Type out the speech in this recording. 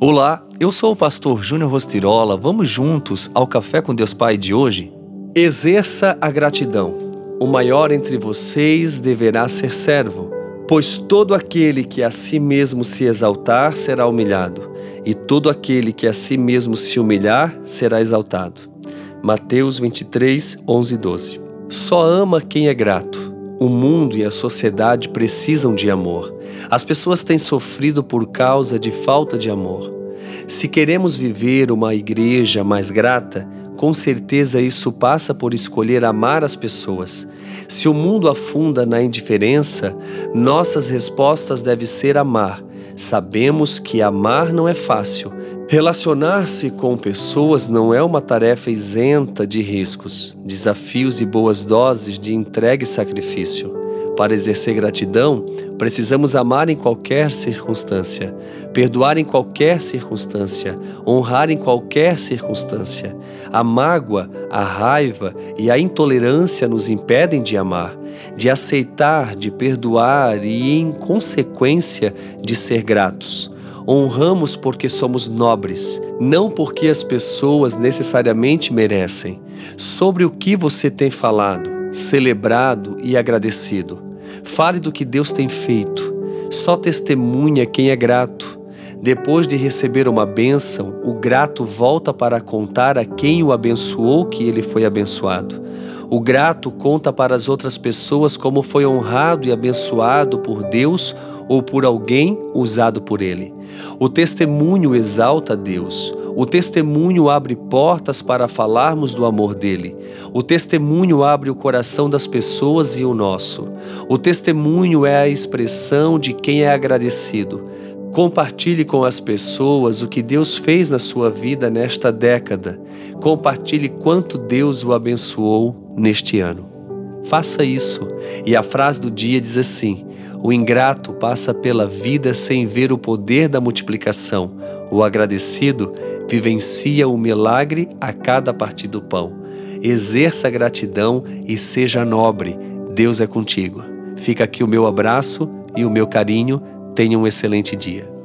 Olá, eu sou o pastor Júnior Rostirola. Vamos juntos ao Café com Deus Pai de hoje? Exerça a gratidão. O maior entre vocês deverá ser servo, pois todo aquele que a si mesmo se exaltar será humilhado, e todo aquele que a si mesmo se humilhar será exaltado. Mateus 23, 11 e 12. Só ama quem é grato. O mundo e a sociedade precisam de amor. As pessoas têm sofrido por causa de falta de amor. Se queremos viver uma igreja mais grata, com certeza isso passa por escolher amar as pessoas. Se o mundo afunda na indiferença, nossas respostas devem ser amar. Sabemos que amar não é fácil. Relacionar-se com pessoas não é uma tarefa isenta de riscos, desafios e boas doses de entrega e sacrifício. Para exercer gratidão, precisamos amar em qualquer circunstância, perdoar em qualquer circunstância, honrar em qualquer circunstância. A mágoa, a raiva e a intolerância nos impedem de amar, de aceitar, de perdoar e, em consequência, de ser gratos. Honramos porque somos nobres, não porque as pessoas necessariamente merecem. Sobre o que você tem falado, celebrado e agradecido. Fale do que Deus tem feito. Só testemunha quem é grato. Depois de receber uma bênção, o grato volta para contar a quem o abençoou que ele foi abençoado. O grato conta para as outras pessoas como foi honrado e abençoado por Deus ou por alguém usado por ele. O testemunho exalta Deus. O testemunho abre portas para falarmos do amor dele. O testemunho abre o coração das pessoas e o nosso. O testemunho é a expressão de quem é agradecido. Compartilhe com as pessoas o que Deus fez na sua vida nesta década. Compartilhe quanto Deus o abençoou neste ano. Faça isso. E a frase do dia diz assim: o ingrato passa pela vida sem ver o poder da multiplicação. O agradecido vivencia o milagre a cada partir do pão. Exerça a gratidão e seja nobre. Deus é contigo. Fica aqui o meu abraço e o meu carinho. Tenha um excelente dia.